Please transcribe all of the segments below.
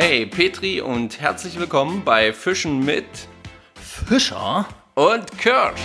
Hey Petri und herzlich willkommen bei Fischen mit Fischer? und Kirsch.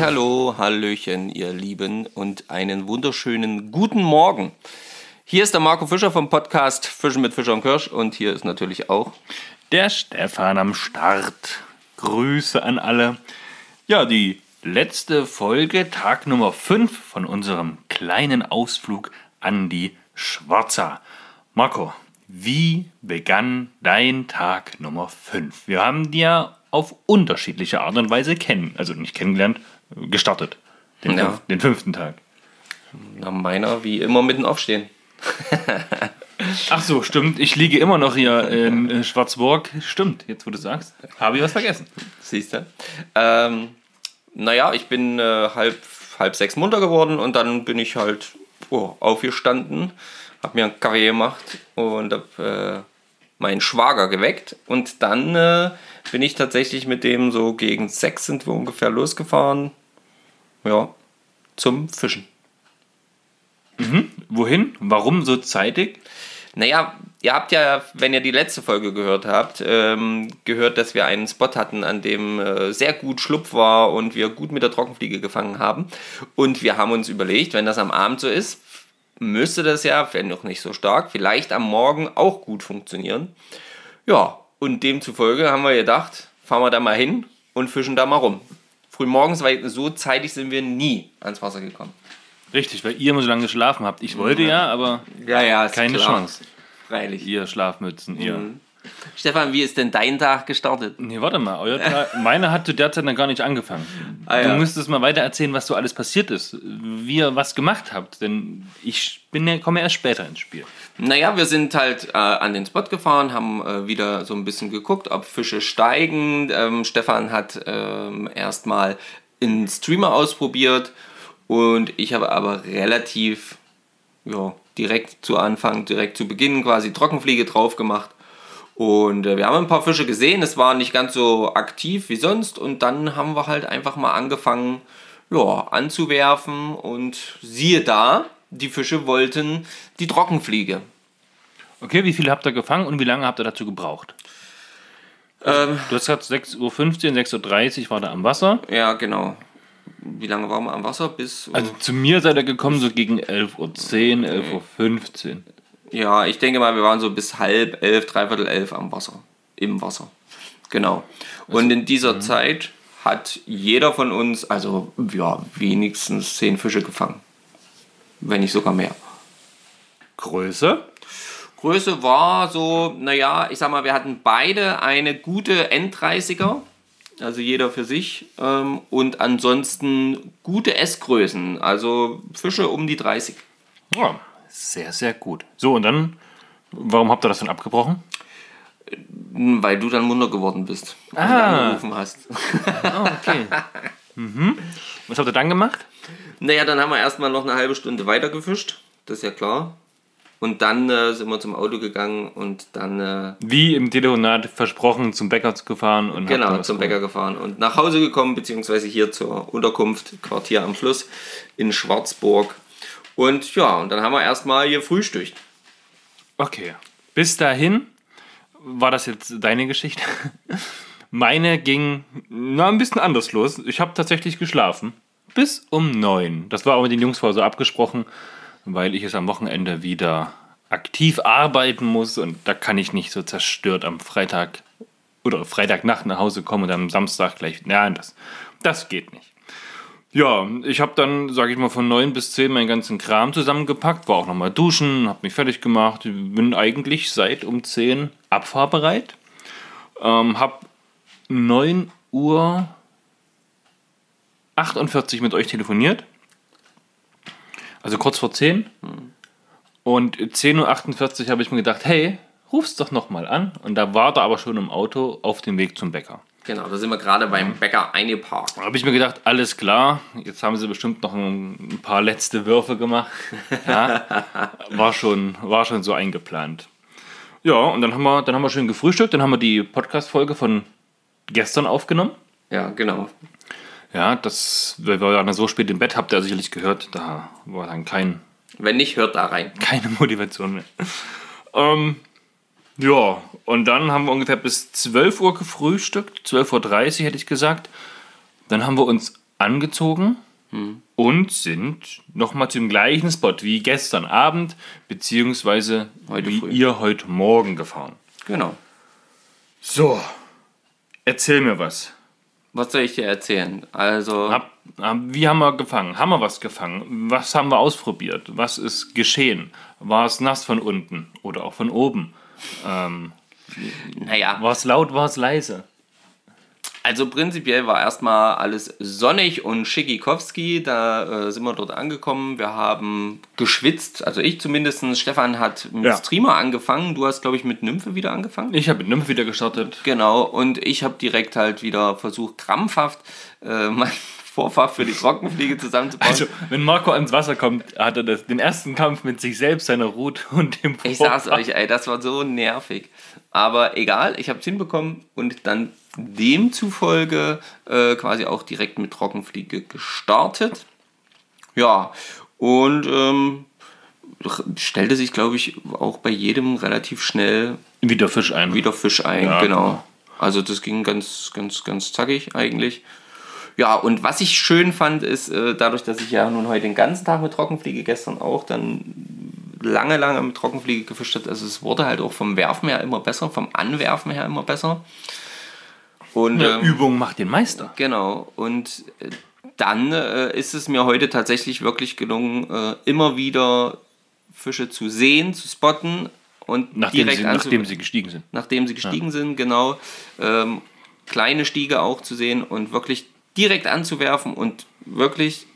Hallo, Hallöchen, ihr Lieben und einen wunderschönen guten Morgen. Hier ist der Marco Fischer vom Podcast Fischen mit Fischer und Kirsch und hier ist natürlich auch Der Stefan am Start. Grüße an alle. Ja, die letzte Folge, Tag Nummer 5 von unserem kleinen Ausflug an die Schwarza. Marco, wie begann dein Tag Nummer 5? Wir haben dir auf unterschiedliche Art und Weise kennen, also nicht kennengelernt, gestartet. Den, Ja. fünf, den fünften Tag. na, meiner wie immer mitten aufstehen. Ach so, stimmt. Ich liege immer noch hier in äh, Schwarzburg. Stimmt, jetzt wo du sagst. Habe ich was vergessen. Siehst du? Ähm, naja, ich bin äh, halb, halb sechs munter geworden und dann bin ich halt oh, aufgestanden, habe mir einen Kaffee gemacht und habe äh, meinen Schwager geweckt. Und dann äh, bin ich tatsächlich mit dem so gegen sechs sind wir ungefähr losgefahren. Ja, zum Fischen. Wohin? Warum so zeitig? Naja, ihr habt ja, wenn ihr die letzte Folge gehört habt, ähm, gehört, dass wir einen Spot hatten, an dem äh, sehr gut Schlupf war und wir gut mit der Trockenfliege gefangen haben. Und wir haben uns überlegt, wenn das am Abend so ist, müsste das ja, wenn noch nicht so stark, vielleicht am Morgen auch gut funktionieren. Ja, und demzufolge haben wir gedacht, fahren wir da mal hin und fischen da mal rum. Frühmorgens, weil so zeitig sind wir nie ans Wasser gekommen. Richtig, weil ihr immer so lange geschlafen habt. Ich wollte ja, aber Ja, ja, keine klar. Chance. Freilich. Ihr Schlafmützen, ihr. Stefan, wie ist denn dein Tag gestartet? Nee, warte mal. Euer Tag, meine hat zu der Zeit noch gar nicht angefangen. Ah, Du ja. müsstest mal weiter erzählen, was so alles passiert ist. Wie ihr was gemacht habt. Denn ich bin ja, komme erst später ins Spiel. Naja, wir sind halt äh, an den Spot gefahren, haben äh, wieder so ein bisschen geguckt, ob Fische steigen. Ähm, Stefan hat ähm, erstmal einen Streamer ausprobiert und ich habe aber relativ ja, direkt zu Anfang, direkt zu Beginn quasi Trockenfliege drauf gemacht. Und äh, wir haben ein paar Fische gesehen, es war nicht ganz so aktiv wie sonst und dann haben wir halt einfach mal angefangen, ja, anzuwerfen und siehe da, die Fische wollten die Trockenfliege. Okay, wie viele habt ihr gefangen und wie lange habt ihr dazu gebraucht? Ähm, Du hast gesagt 6.15 Uhr, 6.30 Uhr war da am Wasser. ja, genau. Wie lange waren wir am Wasser? Bis. Also zu mir seid ihr gekommen so gegen 11.10 Uhr, 11.15 Uhr. Ja, ich denke mal, wir waren so bis halb elf, dreiviertel elf am Wasser. Im Wasser. Genau. Und in dieser Zeit hat jeder von uns, also ja, wenigstens zehn Fische gefangen. Wenn nicht sogar mehr. Größe? Größe war so, naja, ich sag mal, wir hatten beide eine gute N30er, also jeder für sich, ähm, und ansonsten gute S-Größen, also Fische um die 30. Ja, sehr, sehr gut. So, und dann, warum habt ihr das dann abgebrochen? Weil du dann munter geworden bist und Ah. angerufen hast. Oh, okay. mhm. Was habt ihr dann gemacht? Naja, dann haben wir erstmal noch eine halbe Stunde weiter gefischt, das ist ja klar. Und dann äh, sind wir zum Auto gegangen und dann äh, Wie im Telefonat versprochen, zum Bäcker gefahren und Genau, zum. Bäcker gefahren und nach Hause gekommen, beziehungsweise hier zur Unterkunft, Quartier am Fluss in Schwarzburg. Und ja, und dann haben wir erstmal hier frühstückt. Okay. Bis dahin war das jetzt deine Geschichte. Meine ging na, ein bisschen anders los. Ich habe tatsächlich geschlafen. Bis um neun. Das war auch mit den Jungs vorher so abgesprochen, weil ich es am Wochenende wieder aktiv arbeiten muss und da kann ich nicht so zerstört am Freitag oder Freitagnacht nach Hause kommen und am Samstag gleich. Nein, das, das geht nicht. Ja, ich habe dann, sage ich mal, von 9 bis 10 meinen ganzen Kram zusammengepackt, war auch nochmal duschen, habe mich fertig gemacht, bin eigentlich seit um 10 abfahrbereit. Ähm, habe 9 Uhr 48 mit euch telefoniert. Also kurz vor 10. Und 10.48 Uhr habe ich mir gedacht, hey, ruf's doch nochmal an. Und da war er aber schon im Auto auf dem Weg zum Bäcker. Genau, da sind wir gerade beim Bäcker eingeparkt. Da habe ich mir gedacht, alles klar, jetzt haben sie bestimmt noch ein, paar letzte Würfe gemacht. Ja, war, schon, war schon so eingeplant. Ja, und dann haben, wir, dann haben wir schön gefrühstückt, dann haben wir die Podcast-Folge von gestern aufgenommen. Ja, genau. Ja, das, wir waren dann so spät im Bett, habt ihr sicherlich gehört, da war dann kein Wenn nicht, hört da rein. Keine Motivation mehr. ähm, ja, und dann haben wir ungefähr bis 12 Uhr gefrühstückt, 12.30 Uhr hätte ich gesagt. Dann haben wir uns angezogen und sind nochmal zum gleichen Spot wie gestern Abend, beziehungsweise Heute wie früh. ihr heute Morgen gefahren. Genau. So, erzähl mir was. Was soll ich dir erzählen? Also, hab, wie haben wir gefangen? Haben wir was gefangen? Was haben wir ausprobiert? Was ist geschehen? War es nass von unten oder auch von oben? Ähm, naja, war es laut, war es leise? also prinzipiell war erstmal alles sonnig und schickikowski. Da äh, sind wir dort angekommen. Wir haben geschwitzt, also ich zumindest. Stefan hat mit Ja. Streamer angefangen. Du hast, glaube ich, mit Nymphe wieder angefangen. Ich habe mit Nymph wieder gestartet. Genau, und ich habe direkt halt wieder versucht, krampfhaft äh, mein Vorfach für die Trockenfliege zusammenzubauen. Also, wenn Marco ans Wasser kommt, hat er das, den ersten Kampf mit sich selbst, seiner Route und dem Ich sag's euch, ey, das war so nervig. Aber egal, ich hab's hinbekommen und dann demzufolge äh, quasi auch direkt mit Trockenfliege gestartet. Ja, und ähm, stellte sich, glaube ich, auch bei jedem relativ schnell Wieder Fisch ein. wieder Fisch ein, Ja, genau. genau. Also das ging ganz, ganz, ganz zackig eigentlich. Ja, und was ich schön fand, ist, äh, dadurch, dass ich ja nun heute den ganzen Tag mit Trockenfliege, gestern auch, dann lange, lange mit Trockenfliege gefischt hat, also es wurde halt auch vom Werfen her immer besser, vom Anwerfen her immer besser. Und Ja, ähm, Übung macht den Meister. Genau. Und äh, dann äh, ist es mir heute tatsächlich wirklich gelungen, äh, immer wieder Fische zu sehen, zu spotten und Nachdem, direkt sie, nachdem sie gestiegen sind. nachdem sie gestiegen sind, genau. Ähm, kleine Stiege auch zu sehen und wirklich direkt anzuwerfen und wirklich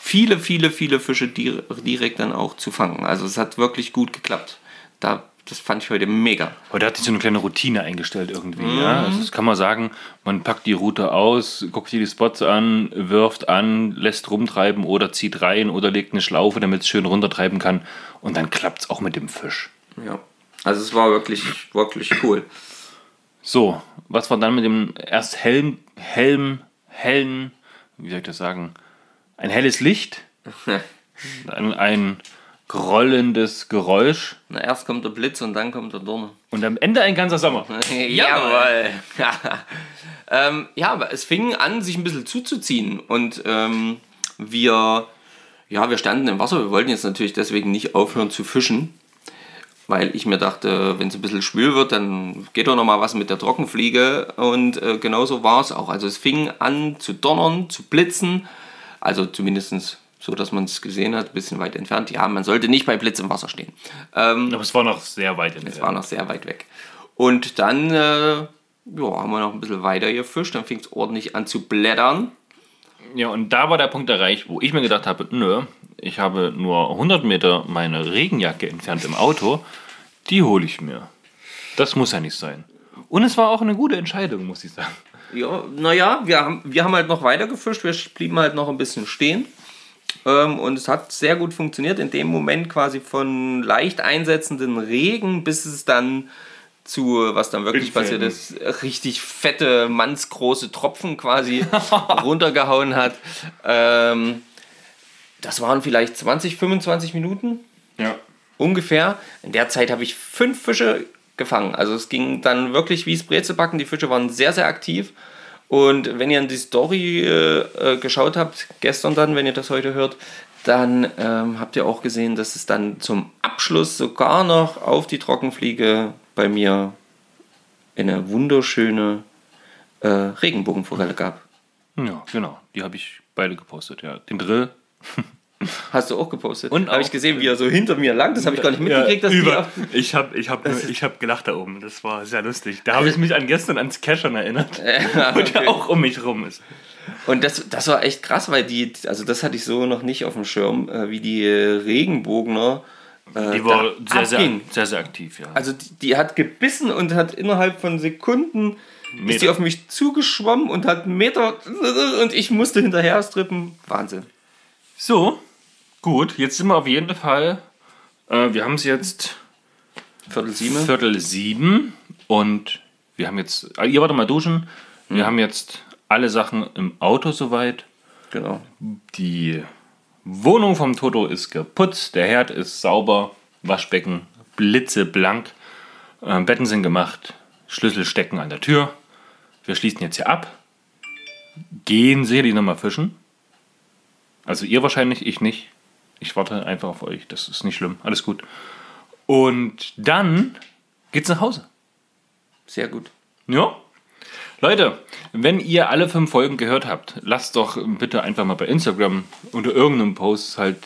viele, viele, viele Fische dir- direkt dann auch zu fangen. Also es hat wirklich gut geklappt. Da, das fand ich heute mega. Heute hat sich so eine kleine Routine eingestellt irgendwie. Mhm. Ja? Also das kann man sagen, man packt die Route aus, guckt sich die Spots an, wirft an, lässt rumtreiben oder zieht rein oder legt eine Schlaufe, damit es schön runtertreiben kann. Und dann klappt es auch mit dem Fisch. Ja. Also es war wirklich, wirklich cool. So, was war dann mit dem erst Helm, Helm, hellen, wie soll ich das sagen, ein helles Licht, dann ein grollendes Geräusch Na, erst kommt der Blitz und dann kommt der Donner. und am Ende ein ganzer Sommer. Jawohl. ähm, ja, aber es fing an, sich ein bisschen zuzuziehen. Und ähm, wir, ja, wir standen im Wasser. Wir wollten jetzt natürlich deswegen nicht aufhören zu fischen. Weil ich mir dachte, wenn es ein bisschen schwül wird, dann geht doch noch mal was mit der Trockenfliege. Und äh, genauso war es auch. Also es fing an zu donnern, zu blitzen. Also zumindest so, dass man es gesehen hat, ein bisschen weit entfernt. Ja, man sollte nicht bei Blitz im Wasser stehen. Ähm, Aber es war noch sehr weit entfernt. es war noch sehr weit weg. Und dann äh, ja, haben wir noch ein bisschen weiter gefischt. Dann fing es ordentlich an zu blättern. Ja, und da war der Punkt erreicht, wo ich mir gedacht habe, nö, ich habe nur 100 Meter meine Regenjacke entfernt im Auto, die hole ich mir. Das muss ja nicht sein. Und es war auch eine gute Entscheidung, muss ich sagen. Ja, naja, wir haben, wir haben halt noch weiter gefischt. Wir blieben halt noch ein bisschen stehen. Ähm, und es hat sehr gut funktioniert. In dem Moment quasi von leicht einsetzenden Regen, bis es dann zu, was dann wirklich passiert ist, richtig fette, mannsgroße Tropfen quasi runtergehauen hat. Ähm, das waren vielleicht 20, 25 Minuten Ja. ungefähr. In der Zeit habe ich fünf Fische gefangen. Also es ging dann wirklich wie es Brezelbacken. Die Fische waren sehr, sehr aktiv. Und wenn ihr in die Story äh, äh, geschaut habt, gestern dann, wenn ihr das heute hört, dann ähm, habt ihr auch gesehen, dass es dann zum Abschluss sogar noch auf die Trockenfliege bei mir eine wunderschöne äh, Regenbogenforelle gab. Ja, genau. Die habe ich beide gepostet, ja. Den Drill. Hast du auch gepostet? Und habe ich gesehen, wie er so hinter mir lang. Das habe ich gar nicht mitgekriegt, dass die über. Ich habe ich hab, ich hab gelacht da oben. Das war sehr lustig. Da habe ich mich an gestern ans Cashern erinnert. Ja, Und der okay. auch um mich rum ist. Und das, das war echt krass, weil die, also das hatte ich so noch nicht auf dem Schirm, äh, wie die äh, Regenbogener. Äh, Die war sehr, sehr, sehr, sehr aktiv, ja. Also die, die hat gebissen und hat innerhalb von Sekunden ist Meter. die auf mich zugeschwommen und hat einen Meter und ich musste hinterher strippen. Wahnsinn. So, gut. Jetzt sind wir auf jeden Fall. Äh, wir haben es jetzt Viertel sieben. Viertel sieben und wir haben jetzt. äh, Ihr wart mal duschen. Wir haben jetzt alle Sachen im Auto soweit. Genau. Die Wohnung vom Toto ist geputzt, der Herd ist sauber, Waschbecken blitzeblank, äh, Betten sind gemacht, Schlüssel stecken an der Tür. Wir schließen jetzt hier ab, gehen sicherlich nochmal fischen. Also ihr wahrscheinlich, ich nicht. Ich warte einfach auf euch, das ist nicht schlimm, alles gut. Und dann geht's nach Hause. Sehr gut. Ja. Leute, wenn ihr alle fünf Folgen gehört habt, lasst doch bitte einfach mal bei Instagram unter irgendeinem Post halt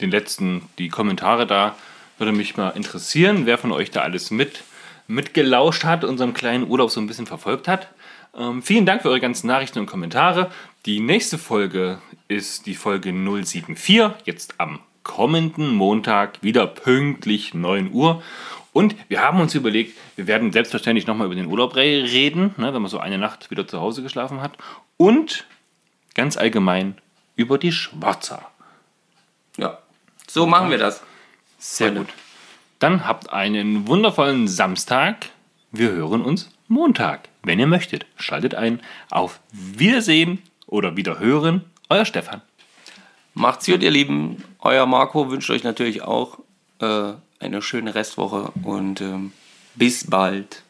den letzten, die Kommentare da. Würde mich mal interessieren, wer von euch da alles mit, mitgelauscht hat, unseren kleinen Urlaub so ein bisschen verfolgt hat. Ähm, vielen Dank für eure ganzen Nachrichten und Kommentare. Die nächste Folge ist die Folge 074, jetzt am kommenden Montag, wieder pünktlich 9 Uhr. Und wir haben uns überlegt, wir werden selbstverständlich nochmal über den Urlaub reden, ne, wenn man so eine Nacht wieder zu Hause geschlafen hat. Und ganz allgemein über die Schwarzer. Ja, so machen wir das. Sehr Freunde. gut. Dann habt einen wundervollen Samstag. Wir hören uns Montag. Wenn ihr möchtet, schaltet ein. Auf Wiedersehen oder Wiederhören. Euer Stefan. Macht's gut, ihr Lieben. Euer Marco wünscht euch natürlich auch äh, eine schöne Restwoche und ähm, bis bald.